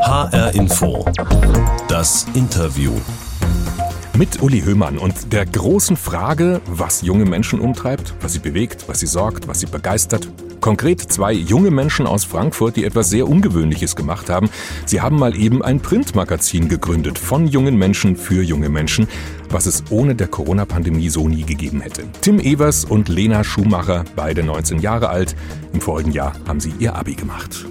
HR Info. Das Interview. Mit Uli Höhmann und der großen Frage, was junge Menschen umtreibt, was sie bewegt, was sie sorgt, was sie begeistert. Konkret zwei junge Menschen aus Frankfurt, die etwas sehr Ungewöhnliches gemacht haben. Sie haben mal eben ein Printmagazin gegründet von jungen Menschen für junge Menschen, was es ohne der Corona-Pandemie so nie gegeben hätte. Tim Evers und Lena Schumacher, beide 19 Jahre alt. Im vorigen Jahr haben sie ihr Abi gemacht.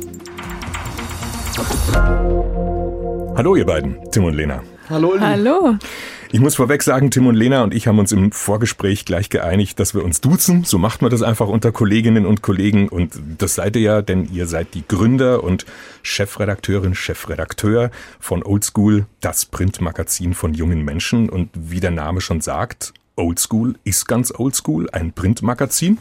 Hallo ihr beiden, Tim und Lena. Hallo. Uli. Hallo. Ich muss vorweg sagen, Tim und Lena und ich haben uns im Vorgespräch gleich geeinigt, dass wir uns duzen. So macht man das einfach unter Kolleginnen und Kollegen. Und das seid ihr ja, denn ihr seid die Gründer und Chefredakteurin, Chefredakteur von Oldschool, das Printmagazin von jungen Menschen. Und wie der Name schon sagt, Oldschool ist ganz oldschool, ein Printmagazin.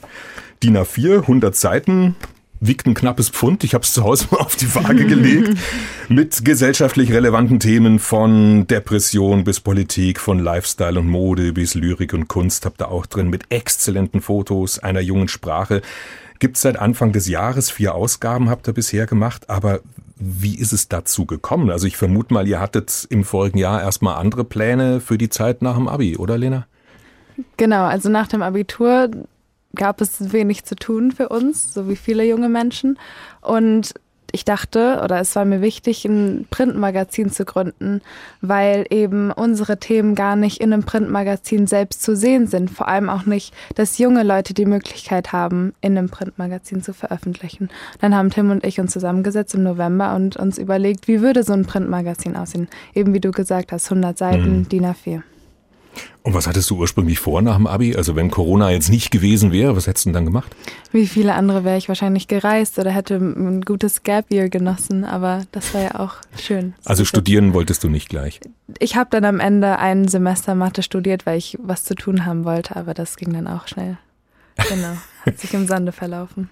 DIN A4, 100 Seiten, wiegt ein knappes Pfund. Ich habe es zu Hause mal auf die Waage gelegt. mit gesellschaftlich relevanten Themen von Depression bis Politik, von Lifestyle und Mode bis Lyrik und Kunst. Habt ihr auch drin mit exzellenten Fotos einer jungen Sprache. Gibt seit Anfang des Jahres vier Ausgaben, habt ihr bisher gemacht. Aber wie ist es dazu gekommen? Also ich vermute mal, ihr hattet im vorigen Jahr erstmal andere Pläne für die Zeit nach dem Abi, oder Lena? Genau, also nach dem Abitur gab es wenig zu tun für uns, so wie viele junge Menschen. Und ich dachte, oder es war mir wichtig, ein Printmagazin zu gründen, weil eben unsere Themen gar nicht in einem Printmagazin selbst zu sehen sind. Vor allem auch nicht, dass junge Leute die Möglichkeit haben, in einem Printmagazin zu veröffentlichen. Dann haben Tim und ich uns zusammengesetzt im November und uns überlegt, wie würde so ein Printmagazin aussehen? Eben wie du gesagt hast, 100 Seiten, mhm. DIN A4. Und was hattest du ursprünglich vor nach dem Abi? Also wenn Corona jetzt nicht gewesen wäre, was hättest du denn dann gemacht? Wie viele andere wäre ich wahrscheinlich gereist oder hätte ein gutes Gap Year genossen, aber das war ja auch schön. Also studieren wolltest du nicht gleich? Ich habe dann am Ende ein Semester Mathe studiert, weil ich was zu tun haben wollte, aber das ging dann auch schnell. Genau, hat sich im Sande verlaufen.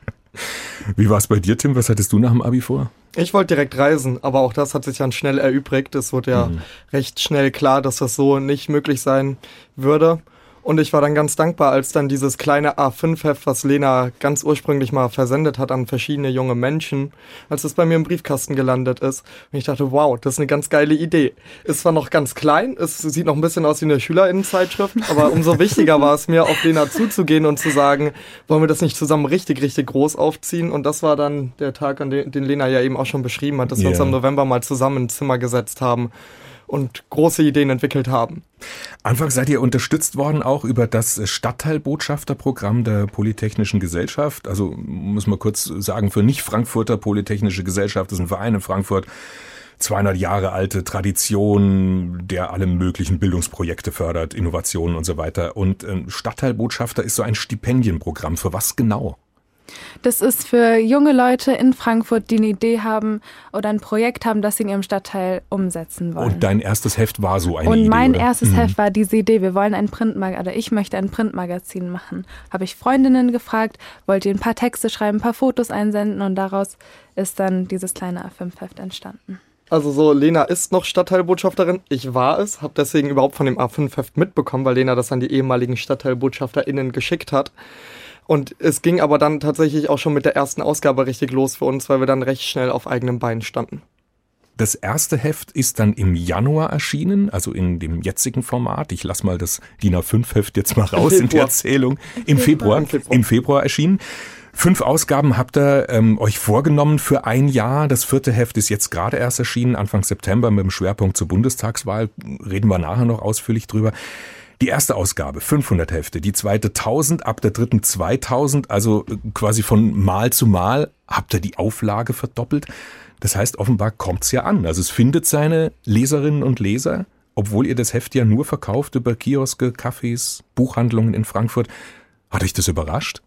Wie war es bei dir, Tim? Was hattest du nach dem Abi vor? Ich wollte direkt reisen, aber auch das hat sich dann schnell erübrigt. Es wurde ja mhm. recht schnell klar, dass das so nicht möglich sein würde. Und ich war dann ganz dankbar, als dann dieses kleine A5-Heft, was Lena ganz ursprünglich mal versendet hat an verschiedene junge Menschen, als es bei mir im Briefkasten gelandet ist. Und ich dachte, wow, das ist eine ganz geile Idee. Ist zwar noch ganz klein, es sieht noch ein bisschen aus wie eine Schülerinnenzeitschrift, aber umso wichtiger war es mir, auf Lena zuzugehen und zu sagen, wollen wir das nicht zusammen richtig, richtig groß aufziehen? Und das war dann der Tag, an den, den Lena ja eben auch schon beschrieben hat, dass yeah. wir uns im November mal zusammen ins Zimmer gesetzt haben und große Ideen entwickelt haben. Anfangs seid ihr unterstützt worden auch über das Stadtteilbotschafterprogramm der Polytechnischen Gesellschaft. Also muss man kurz sagen, für Nicht-Frankfurter Polytechnische Gesellschaft ist ein Verein in Frankfurt. 200 Jahre alte Tradition, der alle möglichen Bildungsprojekte fördert, Innovationen und so weiter. Und ähm, Stadtteilbotschafter ist so ein Stipendienprogramm. Für was genau? Das ist für junge Leute in Frankfurt, die eine Idee haben oder ein Projekt haben, das sie in ihrem Stadtteil umsetzen wollen. Und dein erstes Heft war so eine Und Idee, mein oder? erstes mhm. Heft war diese Idee, wir wollen ein Printmagazin, oder ich möchte ein Printmagazin machen. Habe ich Freundinnen gefragt, wollt ihr ein paar Texte schreiben, ein paar Fotos einsenden und daraus ist dann dieses kleine A5-Heft entstanden. Also so, Lena ist noch Stadtteilbotschafterin. Ich war es, habe deswegen überhaupt von dem A5-Heft mitbekommen, weil Lena das an die ehemaligen StadtteilbotschafterInnen geschickt hat. Und es ging aber dann tatsächlich auch schon mit der ersten Ausgabe richtig los für uns, weil wir dann recht schnell auf eigenem Bein standen. Das erste Heft ist dann im Januar erschienen, also in dem jetzigen Format. Ich lasse mal das DIN A5-Heft jetzt mal raus in die Erzählung. Im Februar, Im Februar, im Februar erschienen. Fünf Ausgaben habt ihr ähm, euch vorgenommen für ein Jahr. Das vierte Heft ist jetzt gerade erst erschienen, Anfang September mit dem Schwerpunkt zur Bundestagswahl. Reden wir nachher noch ausführlich drüber. Die erste Ausgabe 500 Hefte, die zweite 1000, ab der dritten 2000, also äh, quasi von Mal zu Mal habt ihr die Auflage verdoppelt. Das heißt, offenbar kommt's ja an. Also es findet seine Leserinnen und Leser, obwohl ihr das Heft ja nur verkauft über Kioske, Cafés, Buchhandlungen in Frankfurt. Hat euch das überrascht?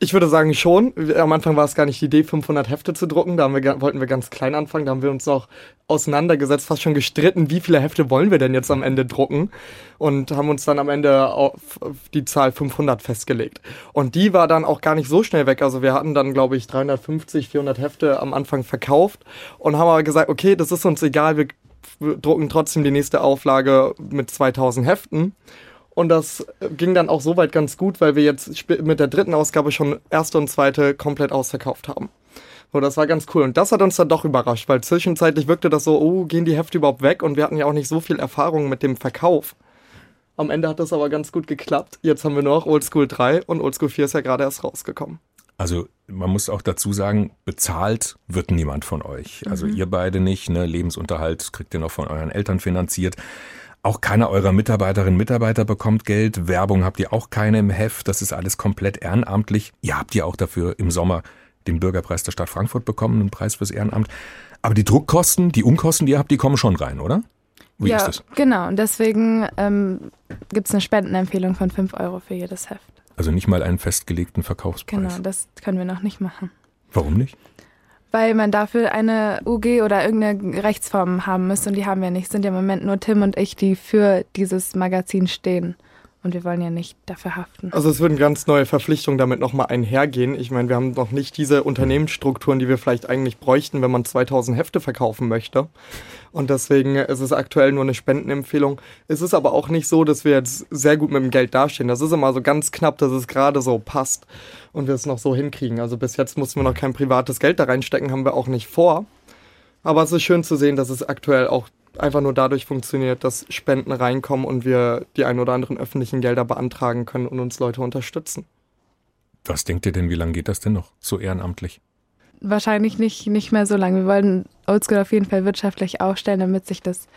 Ich würde sagen schon. Am Anfang war es gar nicht die Idee, 500 Hefte zu drucken. Da wir, wollten wir ganz klein anfangen. Da haben wir uns auch auseinandergesetzt, fast schon gestritten, wie viele Hefte wollen wir denn jetzt am Ende drucken. Und haben uns dann am Ende auf die Zahl 500 festgelegt. Und die war dann auch gar nicht so schnell weg. Also wir hatten dann, glaube ich, 350, 400 Hefte am Anfang verkauft und haben aber gesagt, okay, das ist uns egal, wir drucken trotzdem die nächste Auflage mit 2000 Heften. Und das ging dann auch soweit ganz gut, weil wir jetzt mit der dritten Ausgabe schon erste und zweite komplett ausverkauft haben. So, das war ganz cool. Und das hat uns dann doch überrascht, weil zwischenzeitlich wirkte das so, oh, gehen die Hefte überhaupt weg? Und wir hatten ja auch nicht so viel Erfahrung mit dem Verkauf. Am Ende hat das aber ganz gut geklappt. Jetzt haben wir nur noch Oldschool 3 und Oldschool 4 ist ja gerade erst rausgekommen. Also man muss auch dazu sagen, bezahlt wird niemand von euch. Also mhm. ihr beide nicht, ne? Lebensunterhalt kriegt ihr noch von euren Eltern finanziert. Auch keiner eurer Mitarbeiterinnen und Mitarbeiter bekommt Geld. Werbung habt ihr auch keine im Heft. Das ist alles komplett ehrenamtlich. Ihr habt ja auch dafür im Sommer den Bürgerpreis der Stadt Frankfurt bekommen, einen Preis fürs Ehrenamt. Aber die Druckkosten, die Unkosten, die ihr habt, die kommen schon rein, oder? Wie ja, genau. Und deswegen ähm, gibt es eine Spendenempfehlung von 5 Euro für jedes Heft. Also nicht mal einen festgelegten Verkaufspreis. Genau, das können wir noch nicht machen. Warum nicht? Weil man dafür eine UG oder irgendeine Rechtsform haben müsste und die haben wir nicht. Sind ja im Moment nur Tim und ich, die für dieses Magazin stehen. Und wir wollen ja nicht dafür haften. Also es würden ganz neue Verpflichtungen damit nochmal einhergehen. Ich meine, wir haben noch nicht diese Unternehmensstrukturen, die wir vielleicht eigentlich bräuchten, wenn man 2000 Hefte verkaufen möchte. Und deswegen ist es aktuell nur eine Spendenempfehlung. Es ist aber auch nicht so, dass wir jetzt sehr gut mit dem Geld dastehen. Das ist immer so ganz knapp, dass es gerade so passt und wir es noch so hinkriegen. Also bis jetzt mussten wir noch kein privates Geld da reinstecken, haben wir auch nicht vor. Aber es ist schön zu sehen, dass es aktuell auch einfach nur dadurch funktioniert, dass Spenden reinkommen und wir die ein oder anderen öffentlichen Gelder beantragen können und uns Leute unterstützen. Was denkt ihr denn, wie lange geht das denn noch so ehrenamtlich? Wahrscheinlich nicht, nicht mehr so lange. Wir wollen Oldschool auf jeden Fall wirtschaftlich aufstellen, damit sich das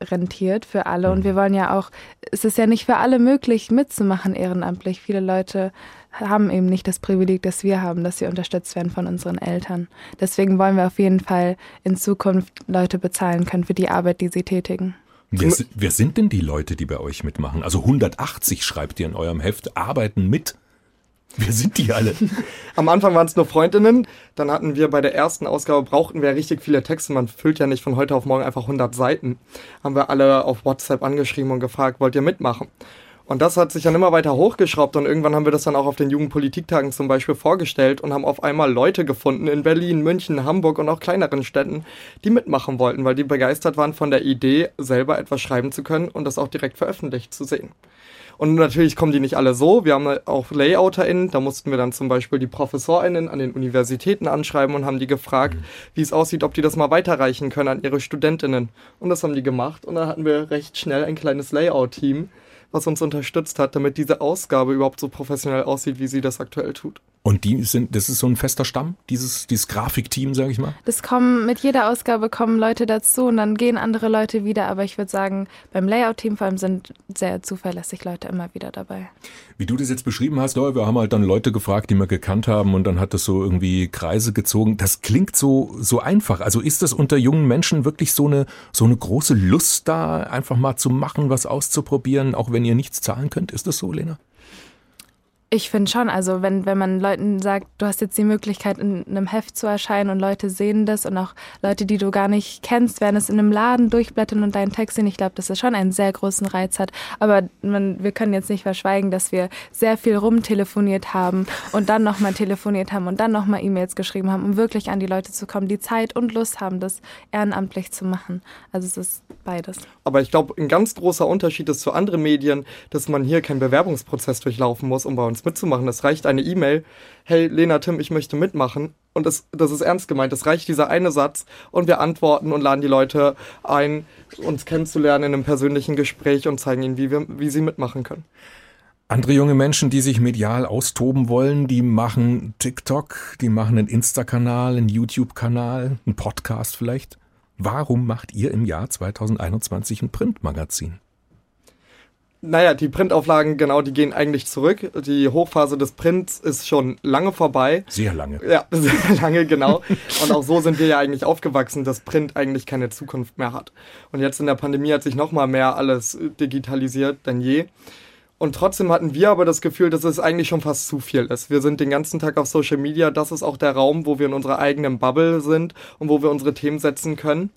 rentiert für alle. Und mhm. wir wollen ja auch, es ist ja nicht für alle möglich mitzumachen ehrenamtlich. Viele Leute haben eben nicht das Privileg, das wir haben, dass sie unterstützt werden von unseren Eltern. Deswegen wollen wir auf jeden Fall in Zukunft Leute bezahlen können für die Arbeit, die sie tätigen. Wer, wer sind denn die Leute, die bei euch mitmachen? Also 180 schreibt ihr in eurem Heft, arbeiten mit. Wer sind die alle? Am Anfang waren es nur Freundinnen. Dann hatten wir bei der ersten Ausgabe, brauchten wir richtig viele Texte. Man füllt ja nicht von heute auf morgen einfach 100 Seiten. Haben wir alle auf WhatsApp angeschrieben und gefragt, wollt ihr mitmachen? Und das hat sich dann immer weiter hochgeschraubt und irgendwann haben wir das dann auch auf den Jugendpolitiktagen zum Beispiel vorgestellt und haben auf einmal Leute gefunden in Berlin, München, Hamburg und auch kleineren Städten, die mitmachen wollten, weil die begeistert waren von der Idee, selber etwas schreiben zu können und das auch direkt veröffentlicht zu sehen. Und natürlich kommen die nicht alle so. Wir haben auch LayouterInnen. Da mussten wir dann zum Beispiel die ProfessorInnen an den Universitäten anschreiben und haben die gefragt, mhm. wie es aussieht, ob die das mal weiterreichen können an ihre StudentInnen. Und das haben die gemacht. Und dann hatten wir recht schnell ein kleines Layout-Team, was uns unterstützt hat, damit diese Ausgabe überhaupt so professionell aussieht, wie sie das aktuell tut. Und die sind, das ist so ein fester Stamm, dieses, dieses Grafikteam, sage ich mal? Das kommen, mit jeder Ausgabe kommen Leute dazu und dann gehen andere Leute wieder, aber ich würde sagen, beim Layout-Team vor allem sind sehr zuverlässig Leute immer wieder dabei. Wie du das jetzt beschrieben hast, ja, wir haben halt dann Leute gefragt, die wir gekannt haben und dann hat das so irgendwie Kreise gezogen. Das klingt so, so einfach. Also ist das unter jungen Menschen wirklich so eine, so eine große Lust da, einfach mal zu machen, was auszuprobieren, auch wenn ihr nichts zahlen könnt? Ist das so, Lena? Ich finde schon, also wenn, wenn man Leuten sagt, du hast jetzt die Möglichkeit, in einem Heft zu erscheinen und Leute sehen das und auch Leute, die du gar nicht kennst, werden es in einem Laden durchblättern und deinen Text sehen. Ich glaube, dass das schon einen sehr großen Reiz hat. Aber man, wir können jetzt nicht verschweigen, dass wir sehr viel rumtelefoniert haben und dann nochmal telefoniert haben und dann nochmal E-Mails geschrieben haben, um wirklich an die Leute zu kommen, die Zeit und Lust haben, das ehrenamtlich zu machen. Also es ist beides. Aber ich glaube, ein ganz großer Unterschied ist zu anderen Medien, dass man hier keinen Bewerbungsprozess durchlaufen muss, um bei uns uns mitzumachen. Es reicht eine E-Mail, hey Lena, Tim, ich möchte mitmachen. Und das, das ist ernst gemeint. Es reicht dieser eine Satz und wir antworten und laden die Leute ein, uns kennenzulernen in einem persönlichen Gespräch und zeigen ihnen, wie, wir, wie sie mitmachen können. Andere junge Menschen, die sich medial austoben wollen, die machen TikTok, die machen einen Insta-Kanal, einen YouTube-Kanal, einen Podcast vielleicht. Warum macht ihr im Jahr 2021 ein Printmagazin? Naja, die Printauflagen, genau, die gehen eigentlich zurück. Die Hochphase des Prints ist schon lange vorbei. Sehr lange. Ja, sehr lange, genau. Und auch so sind wir ja eigentlich aufgewachsen, dass Print eigentlich keine Zukunft mehr hat. Und jetzt in der Pandemie hat sich nochmal mehr alles digitalisiert denn je. Und trotzdem hatten wir aber das Gefühl, dass es eigentlich schon fast zu viel ist. Wir sind den ganzen Tag auf Social Media. Das ist auch der Raum, wo wir in unserer eigenen Bubble sind und wo wir unsere Themen setzen können.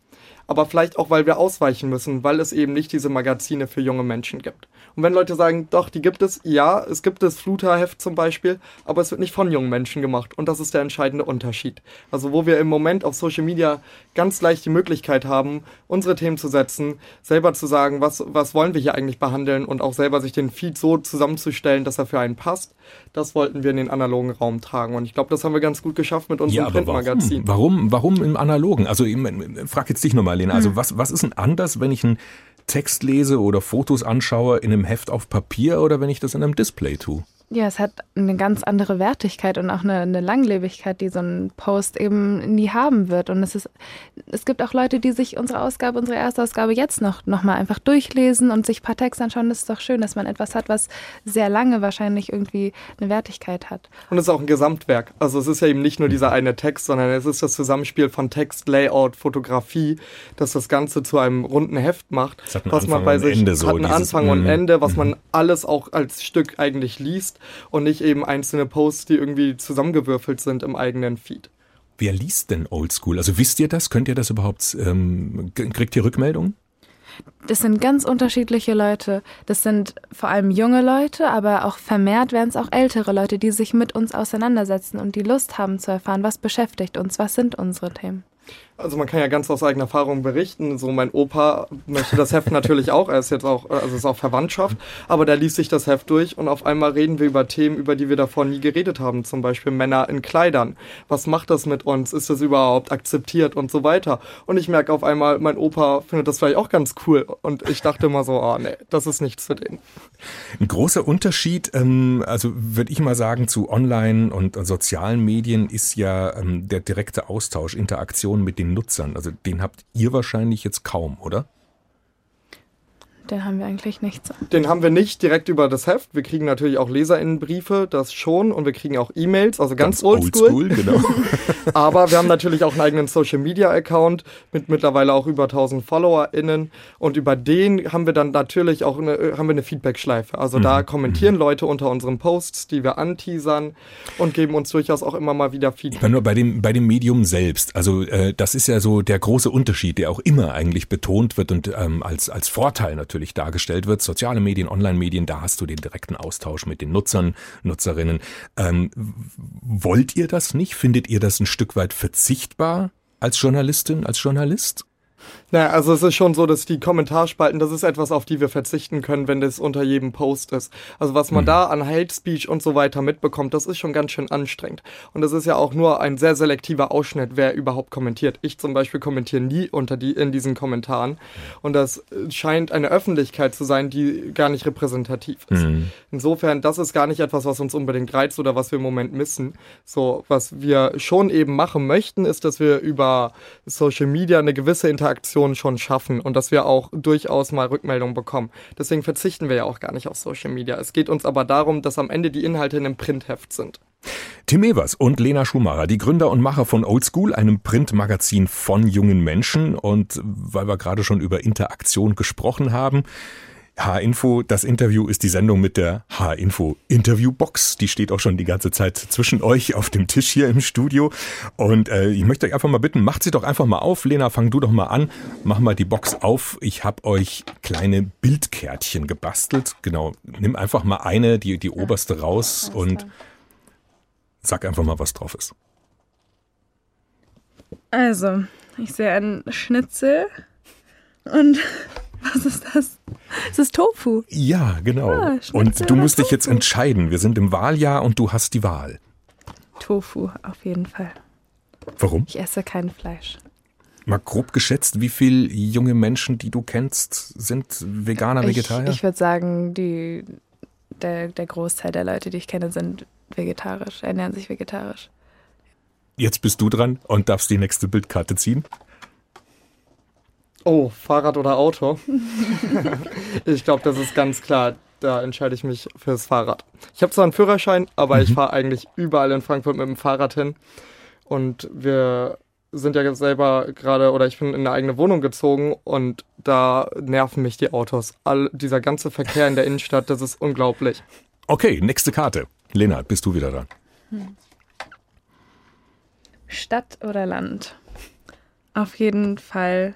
Aber vielleicht auch, weil wir ausweichen müssen, weil es eben nicht diese Magazine für junge Menschen gibt. Und wenn Leute sagen, doch, die gibt es, ja, es gibt das Fluterheft zum Beispiel, aber es wird nicht von jungen Menschen gemacht. Und das ist der entscheidende Unterschied. Also wo wir im Moment auf Social Media ganz leicht die Möglichkeit haben, unsere Themen zu setzen, selber zu sagen, was, was wollen wir hier eigentlich behandeln und auch selber sich den Feed so zusammenzustellen, dass er für einen passt, das wollten wir in den analogen Raum tragen. Und ich glaube, das haben wir ganz gut geschafft mit unserem ja, Printmagazin. Warum, warum, warum im analogen? Also ich frag jetzt dich nochmal, Lena. Also hm. was, was ist denn anders, wenn ich ein Text lese oder Fotos anschaue in einem Heft auf Papier oder wenn ich das in einem Display tue? Ja, es hat eine ganz andere Wertigkeit und auch eine, eine, Langlebigkeit, die so ein Post eben nie haben wird. Und es ist, es gibt auch Leute, die sich unsere Ausgabe, unsere erste Ausgabe jetzt noch, noch mal einfach durchlesen und sich ein paar Texte anschauen. Das ist doch schön, dass man etwas hat, was sehr lange wahrscheinlich irgendwie eine Wertigkeit hat. Und es ist auch ein Gesamtwerk. Also es ist ja eben nicht nur dieser eine Text, sondern es ist das Zusammenspiel von Text, Layout, Fotografie, das das Ganze zu einem runden Heft macht. was Anfang man bei sich Ende so hat einen Anfang und mhm. Ende, was man mhm. alles auch als Stück eigentlich liest und nicht eben einzelne Posts, die irgendwie zusammengewürfelt sind im eigenen Feed. Wer liest denn Oldschool? Also wisst ihr das? Könnt ihr das überhaupt, ähm, kriegt ihr Rückmeldungen? Das sind ganz unterschiedliche Leute. Das sind vor allem junge Leute, aber auch vermehrt werden es auch ältere Leute, die sich mit uns auseinandersetzen und die Lust haben zu erfahren, was beschäftigt uns, was sind unsere Themen. Also man kann ja ganz aus eigener Erfahrung berichten. So mein Opa möchte das Heft natürlich auch. Er ist jetzt auch, also ist auch Verwandtschaft. Aber da liest sich das Heft durch und auf einmal reden wir über Themen, über die wir davor nie geredet haben. Zum Beispiel Männer in Kleidern. Was macht das mit uns? Ist das überhaupt akzeptiert und so weiter? Und ich merke auf einmal, mein Opa findet das vielleicht auch ganz cool. Und ich dachte immer so, ah oh, nee, das ist nichts für den. Ein großer Unterschied, ähm, also würde ich mal sagen, zu Online- und sozialen Medien ist ja ähm, der direkte Austausch, Interaktion mit Nutzern. Also den habt ihr wahrscheinlich jetzt kaum, oder? Den haben wir eigentlich nicht so. Den haben wir nicht direkt über das Heft. Wir kriegen natürlich auch LeserInnenbriefe, das schon. Und wir kriegen auch E-Mails, also ganz, ganz oldschool. Old genau. Aber wir haben natürlich auch einen eigenen Social-Media-Account mit mittlerweile auch über 1000 FollowerInnen. Und über den haben wir dann natürlich auch eine, haben wir eine Feedback-Schleife. Also mhm. da kommentieren mhm. Leute unter unseren Posts, die wir anteasern und geben uns durchaus auch immer mal wieder Feedback. Aber nur bei dem, bei dem Medium selbst. Also äh, das ist ja so der große Unterschied, der auch immer eigentlich betont wird und ähm, als, als Vorteil natürlich natürlich dargestellt wird. Soziale Medien, Online-Medien, da hast du den direkten Austausch mit den Nutzern, Nutzerinnen. Ähm, wollt ihr das nicht? Findet ihr das ein Stück weit verzichtbar als Journalistin, als Journalist? Naja, also es ist schon so, dass die Kommentarspalten, das ist etwas, auf die wir verzichten können, wenn das unter jedem Post ist. Also was man mhm. da an Hate Speech und so weiter mitbekommt, das ist schon ganz schön anstrengend. Und es ist ja auch nur ein sehr selektiver Ausschnitt, wer überhaupt kommentiert. Ich zum Beispiel kommentiere nie unter die, in diesen Kommentaren. Und das scheint eine Öffentlichkeit zu sein, die gar nicht repräsentativ ist. Mhm. Insofern, das ist gar nicht etwas, was uns unbedingt reizt oder was wir im Moment missen. So, was wir schon eben machen möchten, ist, dass wir über Social Media eine gewisse Interaktion Interaktion schon schaffen und dass wir auch durchaus mal Rückmeldungen bekommen. Deswegen verzichten wir ja auch gar nicht auf Social Media. Es geht uns aber darum, dass am Ende die Inhalte in einem Printheft sind. Tim Evers und Lena Schumacher, die Gründer und Macher von Oldschool, einem Printmagazin von jungen Menschen. Und weil wir gerade schon über Interaktion gesprochen haben, H-Info, das Interview ist die Sendung mit der H-Info Interviewbox. Die steht auch schon die ganze Zeit zwischen euch auf dem Tisch hier im Studio. Und äh, ich möchte euch einfach mal bitten, macht sie doch einfach mal auf. Lena, fang du doch mal an. Mach mal die Box auf. Ich habe euch kleine Bildkärtchen gebastelt. Genau, nimm einfach mal eine, die, die oberste raus und sag einfach mal, was drauf ist. Also, ich sehe einen Schnitzel und was ist das? Es ist Tofu. Ja, genau. Ah, und du musst Tofu. dich jetzt entscheiden. Wir sind im Wahljahr und du hast die Wahl. Tofu, auf jeden Fall. Warum? Ich esse kein Fleisch. Mal grob geschätzt, wie viele junge Menschen, die du kennst, sind Veganer, Vegetarier? Ich, ich würde sagen, die, der, der Großteil der Leute, die ich kenne, sind vegetarisch, ernähren sich vegetarisch. Jetzt bist du dran und darfst die nächste Bildkarte ziehen. Oh, Fahrrad oder Auto? ich glaube, das ist ganz klar. Da entscheide ich mich fürs Fahrrad. Ich habe zwar einen Führerschein, aber mhm. ich fahre eigentlich überall in Frankfurt mit dem Fahrrad hin. Und wir sind ja selber gerade, oder ich bin in eine eigene Wohnung gezogen und da nerven mich die Autos. All dieser ganze Verkehr in der Innenstadt, das ist unglaublich. Okay, nächste Karte. Lena, bist du wieder dran. Hm. Stadt oder Land? Auf jeden Fall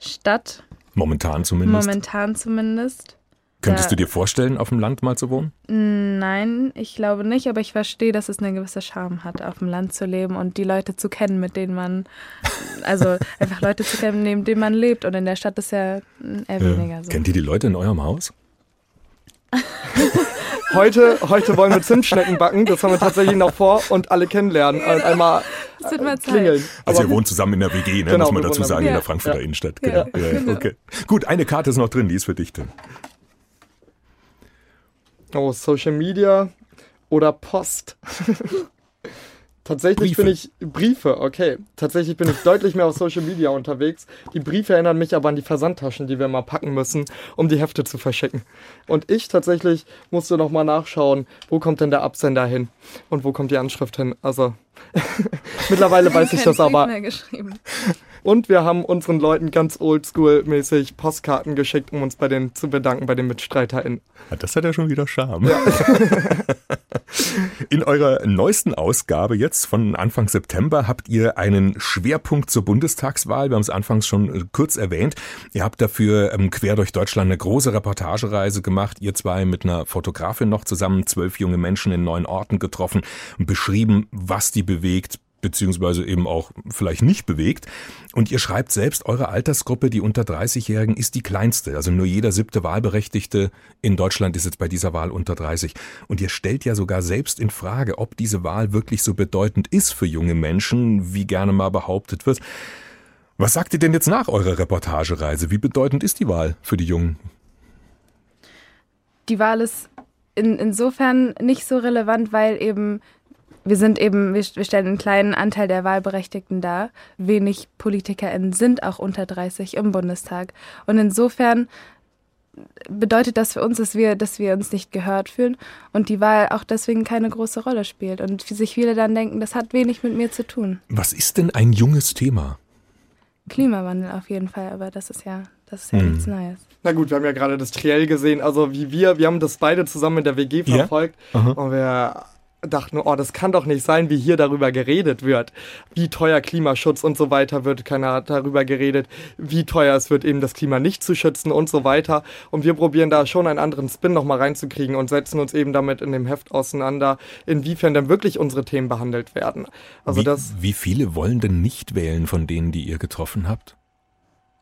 Stadt. Momentan zumindest. Momentan zumindest. Könntest Ja. du dir vorstellen, auf dem Land mal zu wohnen? Nein, ich glaube nicht, aber ich verstehe, dass es eine gewisse Charme hat, auf dem Land zu leben und die Leute zu kennen, mit denen man, also einfach Leute zu kennen, neben denen man lebt. Und in der Stadt ist ja eher weniger so. Kennt ihr die Leute in eurem Haus? Heute, heute wollen wir Zimtschnecken backen, das haben wir tatsächlich noch vor und alle kennenlernen und einmal Es wird mal Zeit. klingeln. Also ihr wohnt zusammen in der WG, ne? Genau, muss man dazu sagen, in der. Frankfurter Ja. Innenstadt. Genau. Ja, genau. okay. Gut, eine Karte ist noch drin, die ist für dich, Tim. Oh, Social Media oder Post. Tatsächlich Briefe. bin ich Briefe, okay. Tatsächlich bin ich deutlich mehr auf Social Media unterwegs. Die Briefe erinnern mich aber an die Versandtaschen, die wir mal packen müssen, um die Hefte zu verschicken. Und ich tatsächlich musste noch mal nachschauen, wo kommt denn der Absender hin und wo kommt die Anschrift hin. Also mittlerweile weiß ich das aber. Und wir haben unseren Leuten ganz oldschool-mäßig Postkarten geschickt, um uns bei denen zu bedanken, bei den MitstreiterInnen. Ja, das hat ja schon wieder Charme. In eurer neuesten Ausgabe jetzt von Anfang September habt ihr einen Schwerpunkt zur Bundestagswahl. Wir haben es anfangs schon äh, kurz erwähnt. Ihr habt dafür ähm, quer durch Deutschland eine große Reportagereise gemacht. Ihr zwei mit einer Fotografin noch zusammen, zwölf junge Menschen in neun Orten getroffen beschrieben, was die bewegt, beziehungsweise eben auch vielleicht nicht bewegt. Und ihr schreibt selbst, eure Altersgruppe, die unter 30-Jährigen, ist die kleinste. Also nur jeder siebte Wahlberechtigte in Deutschland ist jetzt bei dieser Wahl unter 30. Und ihr stellt ja sogar selbst in Frage, ob diese Wahl wirklich so bedeutend ist für junge Menschen, wie gerne mal behauptet wird. Was sagt ihr denn jetzt nach eurer Reportagereise? Wie bedeutend ist die Wahl für die Jungen? Die Wahl ist in, insofern nicht so relevant, weil eben wir sind eben, wir, stellen einen kleinen Anteil der Wahlberechtigten dar. Wenig PolitikerInnen sind auch unter 30 im Bundestag. Und insofern bedeutet das für uns, dass wir, dass wir uns nicht gehört fühlen und die Wahl auch deswegen keine große Rolle spielt. Und sich viele dann denken, das hat wenig mit mir zu tun. Was ist denn ein junges Thema? Klimawandel auf jeden Fall, aber das ist ja, das ist ja Hm. nichts Neues. Na gut, wir haben ja gerade das Triell gesehen, also wie wir, wir haben das beide zusammen in der WG Ja? verfolgt Aha. und wir dachten, oh, das kann doch nicht sein, wie hier darüber geredet wird. Wie teuer Klimaschutz und so weiter wird, keiner hat darüber geredet, wie teuer es wird, eben das Klima nicht zu schützen und so weiter. Und wir probieren da schon einen anderen Spin nochmal reinzukriegen und setzen uns eben damit in dem Heft auseinander, inwiefern denn wirklich unsere Themen behandelt werden. Also wie, das, wie viele wollen denn nicht wählen von denen, die ihr getroffen habt?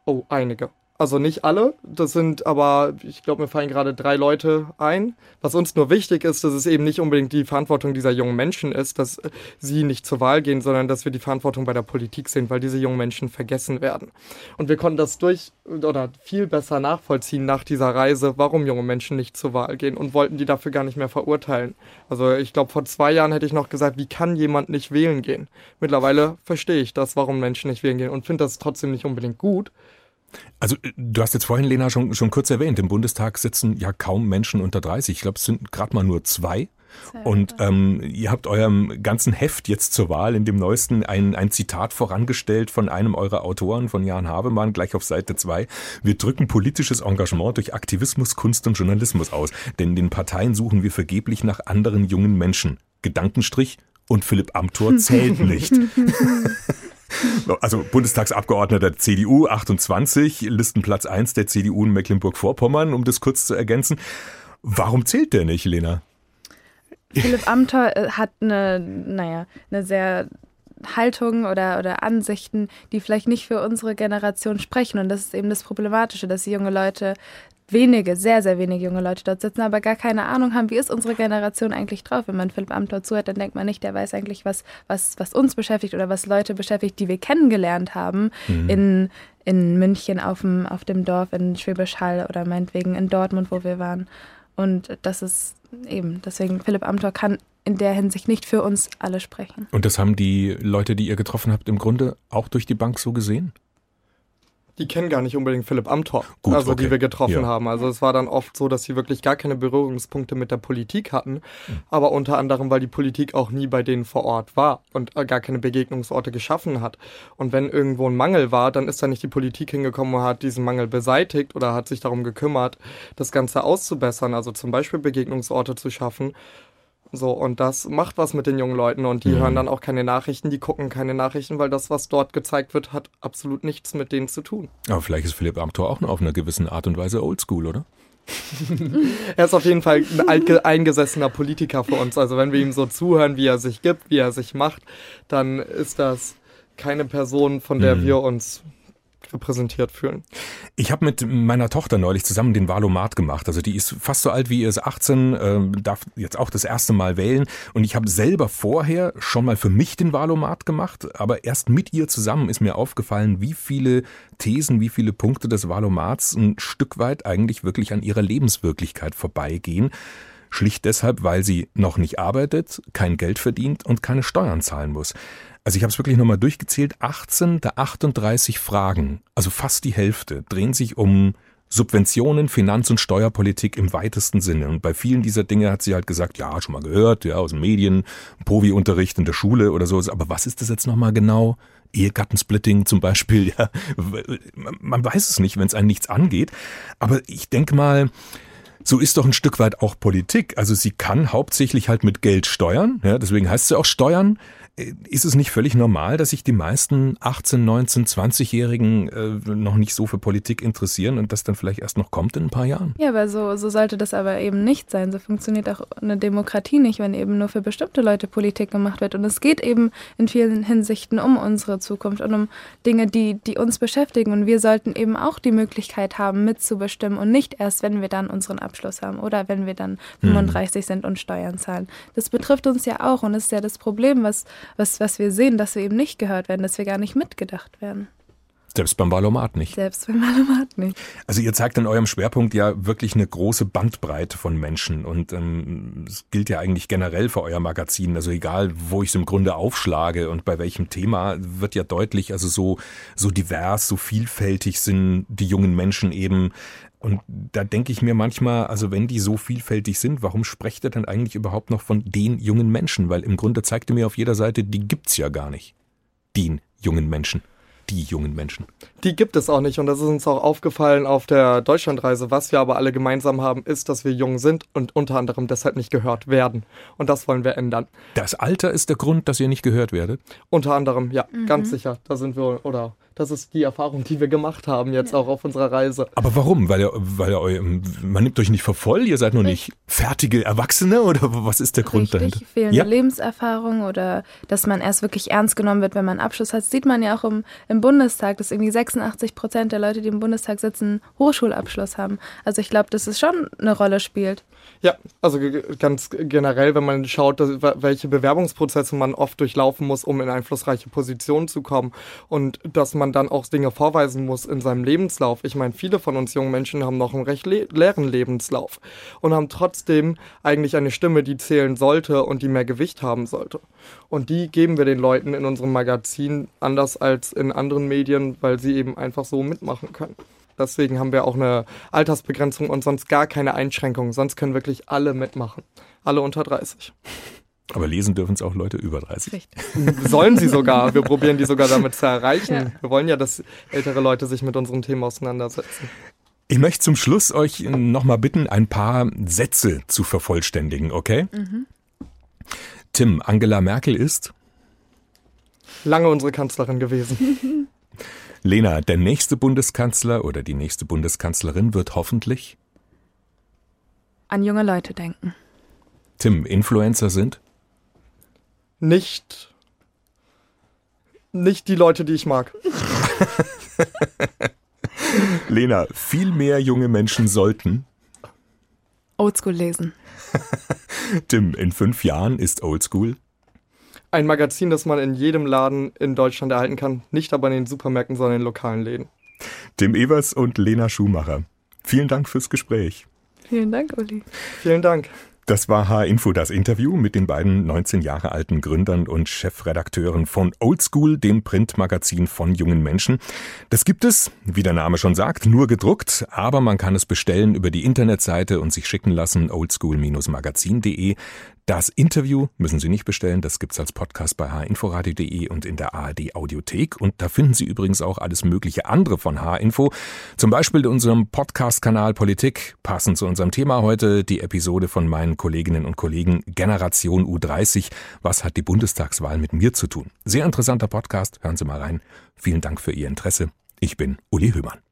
Oh, einige. Also nicht alle, das sind aber, ich glaube, mir fallen gerade drei Leute ein. Was uns nur wichtig ist, dass es eben nicht unbedingt die Verantwortung dieser jungen Menschen ist, dass äh, sie nicht zur Wahl gehen, sondern dass wir die Verantwortung bei der Politik sehen, weil diese jungen Menschen vergessen werden. Und wir konnten das durch oder viel besser nachvollziehen nach dieser Reise, warum junge Menschen nicht zur Wahl gehen und wollten die dafür gar nicht mehr verurteilen. Also ich glaube, vor zwei Jahren hätte ich noch gesagt, wie kann jemand nicht wählen gehen? Mittlerweile verstehe ich das, warum Menschen nicht wählen gehen und finde das trotzdem nicht unbedingt gut. Also äh, du hast jetzt vorhin, Lena, schon, schon kurz erwähnt, im Bundestag sitzen ja kaum Menschen unter 30. Ich glaube, es sind gerade mal nur zwei. Und ähm, ihr habt eurem ganzen Heft jetzt zur Wahl in dem neuesten ein, ein Zitat vorangestellt von einem eurer Autoren, von Jan Havemann, gleich auf Seite 2. Wir drücken politisches Engagement durch Aktivismus, Kunst und Journalismus aus. Denn in den Parteien suchen wir vergeblich nach anderen jungen Menschen. Gedankenstrich und Philipp Amthor zählt nicht. Also Bundestagsabgeordneter CDU 28, Listenplatz 1 der CDU in Mecklenburg-Vorpommern, um das kurz zu ergänzen. Warum zählt der nicht, Lena? Philipp Amthor äh, hat eine, naja, eine sehr Haltung oder, oder Ansichten, die vielleicht nicht für unsere Generation sprechen. Und das ist eben das Problematische, dass junge Leute, wenige, sehr, sehr wenige junge Leute dort sitzen, aber gar keine Ahnung haben, wie ist unsere Generation eigentlich drauf. Wenn man Philipp Amthor zuhört, dann denkt man nicht, der weiß eigentlich, was, was, was uns beschäftigt oder was Leute beschäftigt, die wir kennengelernt haben in, in München auf dem, auf dem Dorf, in Schwäbisch Hall oder meinetwegen in Dortmund, wo wir waren. Und das ist eben, deswegen Philipp Amthor kann in der Hinsicht nicht für uns alle sprechen. Und das haben die Leute, die ihr getroffen habt, im Grunde auch durch die Bank so gesehen? Die kennen gar nicht unbedingt Philipp Amthor, Gut, also okay. die wir getroffen Ja. haben. Also es war dann oft so, dass sie wirklich gar keine Berührungspunkte mit der Politik hatten, aber unter anderem, weil die Politik auch nie bei denen vor Ort war und äh, gar keine Begegnungsorte geschaffen hat. Und wenn irgendwo ein Mangel war, dann ist da nicht die Politik hingekommen und hat diesen Mangel beseitigt oder hat sich darum gekümmert, das Ganze auszubessern, also zum Beispiel Begegnungsorte zu schaffen, So, und das macht was mit den jungen Leuten und die Mhm. hören dann auch keine Nachrichten, die gucken keine Nachrichten, weil das, was dort gezeigt wird, hat absolut nichts mit denen zu tun. Aber vielleicht ist Philipp Amthor auch noch auf einer gewissen Art und Weise oldschool, oder? Er ist auf jeden Fall ein eingesessener Politiker für uns. Also wenn wir ihm so zuhören, wie er sich gibt, wie er sich macht, dann ist das keine Person, von der Mhm. wir uns repräsentiert fühlen. Ich habe mit meiner Tochter neulich zusammen den Valomat gemacht. Also die ist fast so alt wie ihr, ist 18, ähm, darf jetzt auch das erste Mal wählen. Und ich habe selber vorher schon mal für mich den Valomat gemacht, aber erst mit ihr zusammen ist mir aufgefallen, wie viele Thesen, wie viele Punkte des Valomats ein Stück weit eigentlich wirklich an ihrer Lebenswirklichkeit vorbeigehen. Schlicht deshalb, weil sie noch nicht arbeitet, kein Geld verdient und keine Steuern zahlen muss. Also ich habe es wirklich nochmal durchgezählt. 18 der 38 Fragen, also fast die Hälfte, drehen sich um Subventionen, Finanz- und Steuerpolitik im weitesten Sinne. Und bei vielen dieser Dinge hat sie halt gesagt, ja, schon mal gehört, ja, aus den Medien, Povi-Unterricht in der Schule oder so. Aber was ist das jetzt nochmal genau? Ehegattensplitting zum Beispiel, ja. Man weiß es nicht, wenn es einen nichts angeht. Aber ich denke mal, so ist doch ein Stück weit auch Politik. Also sie kann hauptsächlich halt mit Geld steuern, ja, deswegen heißt sie auch steuern. Ist es nicht völlig normal, dass sich die meisten 18, 19, 20-Jährigen äh, noch nicht so für Politik interessieren und das dann vielleicht erst noch kommt in ein paar Jahren? Ja, aber so, so sollte das aber eben nicht sein. So funktioniert auch eine Demokratie nicht, wenn eben nur für bestimmte Leute Politik gemacht wird. Und es geht eben in vielen Hinsichten um unsere Zukunft und um Dinge, die, die uns beschäftigen. Und wir sollten eben auch die Möglichkeit haben, mitzubestimmen und nicht erst, wenn wir dann unseren Abschluss haben oder wenn wir dann 35 sind und Steuern zahlen. Das betrifft uns ja auch und ist ja das Problem, was, was, was wir sehen, dass wir eben nicht gehört werden, dass wir gar nicht mitgedacht werden. Selbst beim Valomat nicht. Selbst beim Malamat nicht. Also ihr zeigt in eurem Schwerpunkt ja wirklich eine große Bandbreite von Menschen und ähm, es gilt ja eigentlich generell für euer Magazin. Also egal, wo ich es im Grunde aufschlage und bei welchem Thema, wird ja deutlich, also so, so divers, so vielfältig sind die jungen Menschen eben. Und da denke ich mir manchmal, also wenn die so vielfältig sind, warum sprecht ihr dann eigentlich überhaupt noch von den jungen Menschen? Weil im Grunde zeigt ihr mir auf jeder Seite, die gibt's ja gar nicht. Den jungen Menschen. Die jungen Menschen. Die gibt es auch nicht und das ist uns auch aufgefallen auf der Deutschlandreise. Was wir aber alle gemeinsam haben, ist, dass wir jung sind und unter anderem deshalb nicht gehört werden. Und das wollen wir ändern. Das Alter ist der Grund, dass ihr nicht gehört werdet. Unter anderem, ja, ganz sicher. Da sind wir, oder das ist die Erfahrung, die wir gemacht haben jetzt auch auf unserer Reise. Aber warum? Weil ihr, weil ihr man nimmt euch nicht für voll, ihr seid noch nicht fertige Erwachsene oder was ist der Grund Richtig, dahinter? fehlende Ja. Lebenserfahrung oder dass man erst wirklich ernst genommen wird, wenn man einen Abschluss hat. Das sieht man ja auch im, im Bundestag, dass irgendwie 86 Prozent der Leute, die im Bundestag sitzen, Hochschulabschluss haben. Also ich glaube, dass es schon eine Rolle spielt. Ja, also ganz generell, wenn man schaut, dass, welche Bewerbungsprozesse man oft durchlaufen muss, um in einflussreiche Positionen zu kommen und dass man dann auch Dinge vorweisen muss in seinem Lebenslauf. Ich meine, viele von uns jungen Menschen haben noch einen recht le leeren Lebenslauf und haben trotzdem eigentlich eine Stimme, die zählen sollte und die mehr Gewicht haben sollte. Und die geben wir den Leuten in unserem Magazin anders als in anderen Medien, weil sie eben einfach so mitmachen können. Deswegen haben wir auch eine Altersbegrenzung und sonst gar keine Einschränkungen. Sonst können wirklich alle mitmachen. Alle unter 30. Aber lesen dürfen es auch Leute über 30. Richtig. Sollen sie sogar. Wir probieren die sogar damit zu erreichen. Ja. Wir wollen ja, dass ältere Leute sich mit unseren Themen auseinandersetzen. Ich möchte zum Schluss euch nochmal bitten, ein paar Sätze zu vervollständigen, okay? Tim, Angela Merkel ist? Lange unsere Kanzlerin gewesen. Lena, der nächste Bundeskanzler oder die nächste Bundeskanzlerin wird hoffentlich? An junge Leute denken. Tim, Influencer sind? Nicht, nicht die Leute, die ich mag. Lena, viel mehr junge Menschen sollten? Oldschool lesen. Tim, in fünf Jahren ist Oldschool? Ein Magazin, das man in jedem Laden in Deutschland erhalten kann. Nicht aber in den Supermärkten, sondern in lokalen Läden. Tim Evers und Lena Schumacher. Vielen Dank fürs Gespräch. Vielen Dank, Uli. Vielen Dank. Das war H-Info, das Interview mit den beiden 19 Jahre alten Gründern und Chefredakteuren von Oldschool, dem Printmagazin von jungen Menschen. Das gibt es, wie der Name schon sagt, nur gedruckt, aber man kann es bestellen über die Internetseite und sich schicken lassen oldschool-magazin.de. Das Interview müssen Sie nicht bestellen, das gibt's als Podcast bei hinforadio.de und in der ARD Audiothek. Und da finden Sie übrigens auch alles mögliche andere von H-Info. Zum Beispiel in unserem Podcast-Kanal Politik, passend zu unserem Thema heute, die Episode von meinen Kolleginnen und Kollegen Generation U30. Was hat die Bundestagswahl mit mir zu tun? Sehr interessanter Podcast, hören Sie mal rein. Vielen Dank für Ihr Interesse. Ich bin Uli Höhmann.